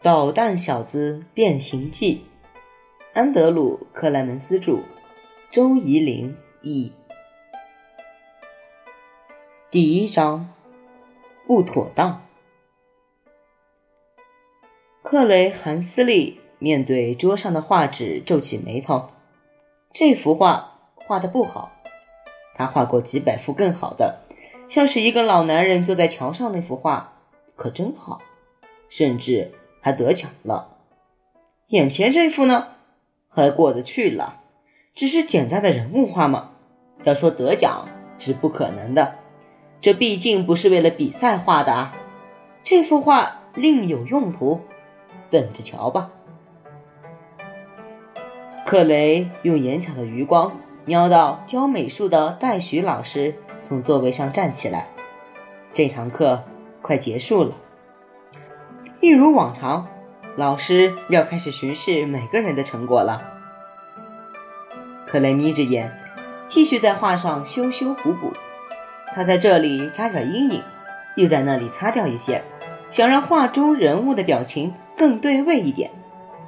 捣蛋小子变形记，安德鲁·克莱门斯著，周怡林译。第一章，不妥当。克雷·韩斯利面对桌上的画纸皱起眉头，这幅画画的不好。他画过几百幅更好的，像是一个老男人坐在桥上那幅画，可真好，甚至。还得奖了，眼前这幅呢，还过得去了，只是简单的人物画嘛。要说得奖是不可能的，这毕竟不是为了比赛画的啊。这幅画另有用途，等着瞧吧。克雷用眼角的余光瞄到教美术的戴许老师从座位上站起来，这堂课快结束了。一如往常，老师要开始巡视每个人的成果了。克雷眯着眼，继续在画上修修补补。他在这里加点阴影，又在那里擦掉一些，想让画中人物的表情更对位一点。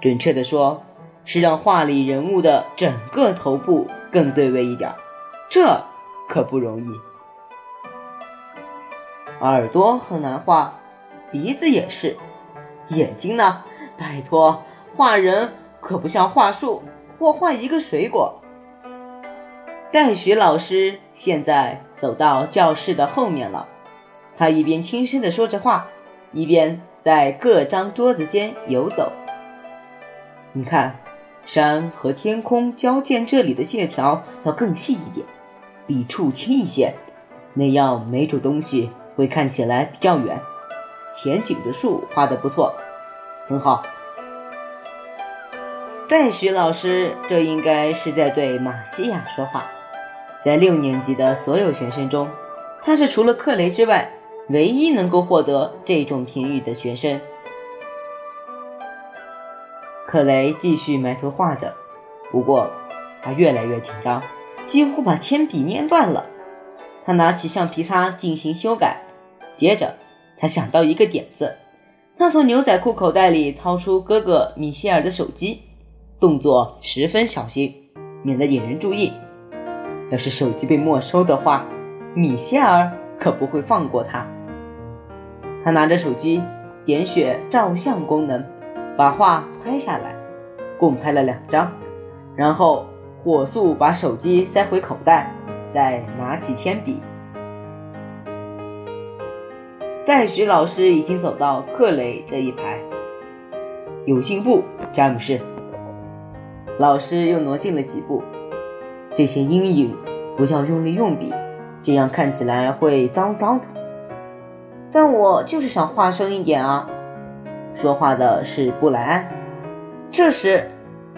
准确的说，是让画里人物的整个头部更对位一点。这可不容易。耳朵很难画，鼻子也是。眼睛呢？拜托，画人可不像画树或画一个水果。戴许老师现在走到教室的后面了，他一边轻声地说着话，一边在各张桌子间游走。你看，山和天空交界这里的线条要更细一点，笔触轻一些，那样每种东西会看起来比较远。前景的树画的不错，很好。戴许老师，这应该是在对马西亚说话。在六年级的所有学生中，他是除了克雷之外，唯一能够获得这种评语的学生。克雷继续埋头画着，不过他越来越紧张，几乎把铅笔捏断了。他拿起橡皮擦进行修改，接着。他想到一个点子，他从牛仔裤口袋里掏出哥哥米歇尔的手机，动作十分小心，免得引人注意。要是手机被没收的话，米歇尔可不会放过他。他拿着手机，点选照相功能，把画拍下来，共拍了两张，然后火速把手机塞回口袋，再拿起铅笔。戴许老师已经走到克雷这一排，有进步，詹姆士。老师又挪进了几步。这些阴影不要用力用笔，这样看起来会脏脏的。但我就是想画深一点啊。说话的是布莱恩。这时，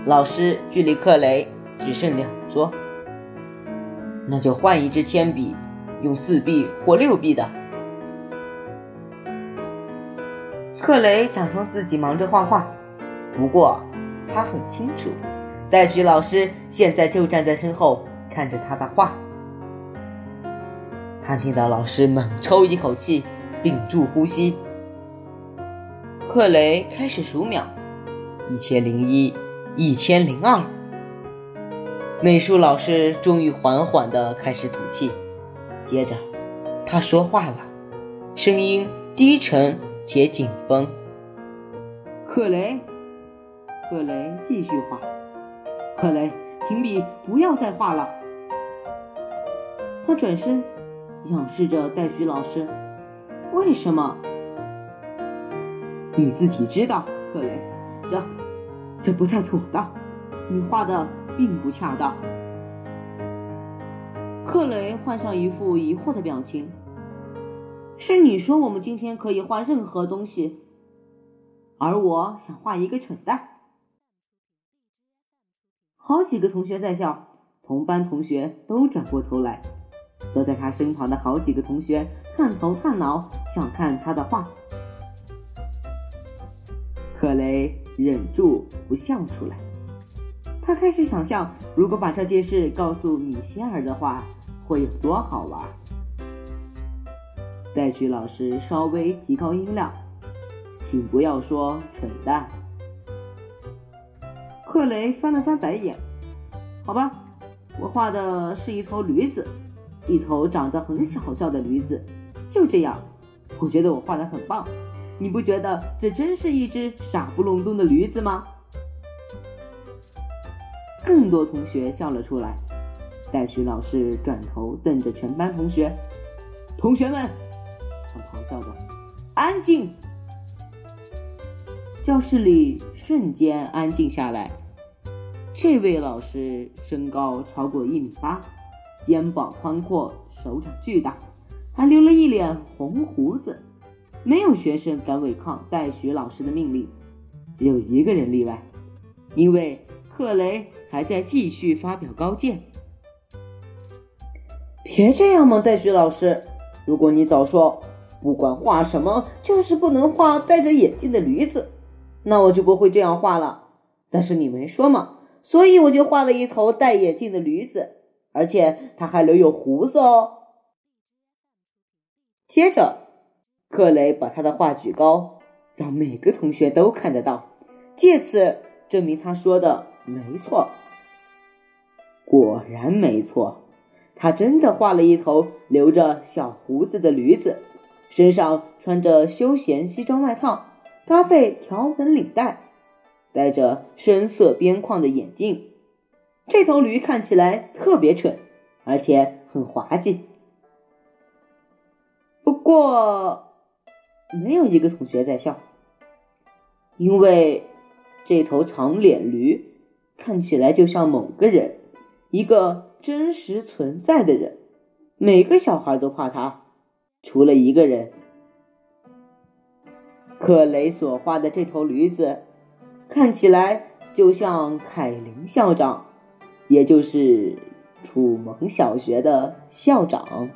老师距离克雷只剩两桌，那就换一支铅笔，用四 B 或六 B 的。克雷假装自己忙着画画，不过他很清楚，戴许老师现在就站在身后看着他的画。他听到老师猛抽一口气，屏住呼吸。克雷开始数秒：一千零一，一千零二。美术老师终于缓缓地开始吐气，接着他说话了，声音低沉。且紧绷。克雷，克雷继续画。克雷，停笔，不要再画了。他转身，仰视着戴许老师。为什么？你自己知道，克雷。这，这不太妥当。你画的并不恰当。克雷换上一副疑惑的表情。是你说我们今天可以画任何东西，而我想画一个蠢蛋。好几个同学在笑，同班同学都转过头来，坐在他身旁的好几个同学探头探脑，想看他的画。克雷忍住不笑出来，他开始想象，如果把这件事告诉米歇尔的话，会有多好玩。戴许老师稍微提高音量，请不要说蠢蛋。克雷翻了翻白眼，好吧，我画的是一头驴子，一头长得很小笑的驴子，就这样，我觉得我画的很棒。你不觉得这真是一只傻不隆咚的驴子吗？更多同学笑了出来。戴许老师转头瞪着全班同学：“同学们！”他咆哮着：“安静！”教室里瞬间安静下来。这位老师身高超过一米八，肩膀宽阔，手掌巨大，还留了一脸红胡子。没有学生敢违抗戴许老师的命令，只有一个人例外，因为克雷还在继续发表高见。别这样嘛，戴许老师！如果你早说不管画什么就是不能画戴着眼镜的驴子，那我就不会这样画了。但是你没说嘛，所以我就画了一头戴眼镜的驴子，而且它还留有胡子哦。接着。克雷把他的画举高，让每个同学都看得到，借此证明他说的没错。果然没错，他真的画了一头留着小胡子的驴子，身上穿着休闲西装外套，搭配条纹领带，戴着深色边框的眼镜。这头驴看起来特别蠢，而且很滑稽。不过。没有一个同学在笑，因为这头长脸驴看起来就像某个人，一个真实存在的人。每个小孩都怕他，除了一个人。克雷所画的这头驴子看起来就像凯林校长，也就是楚蒙小学的校长。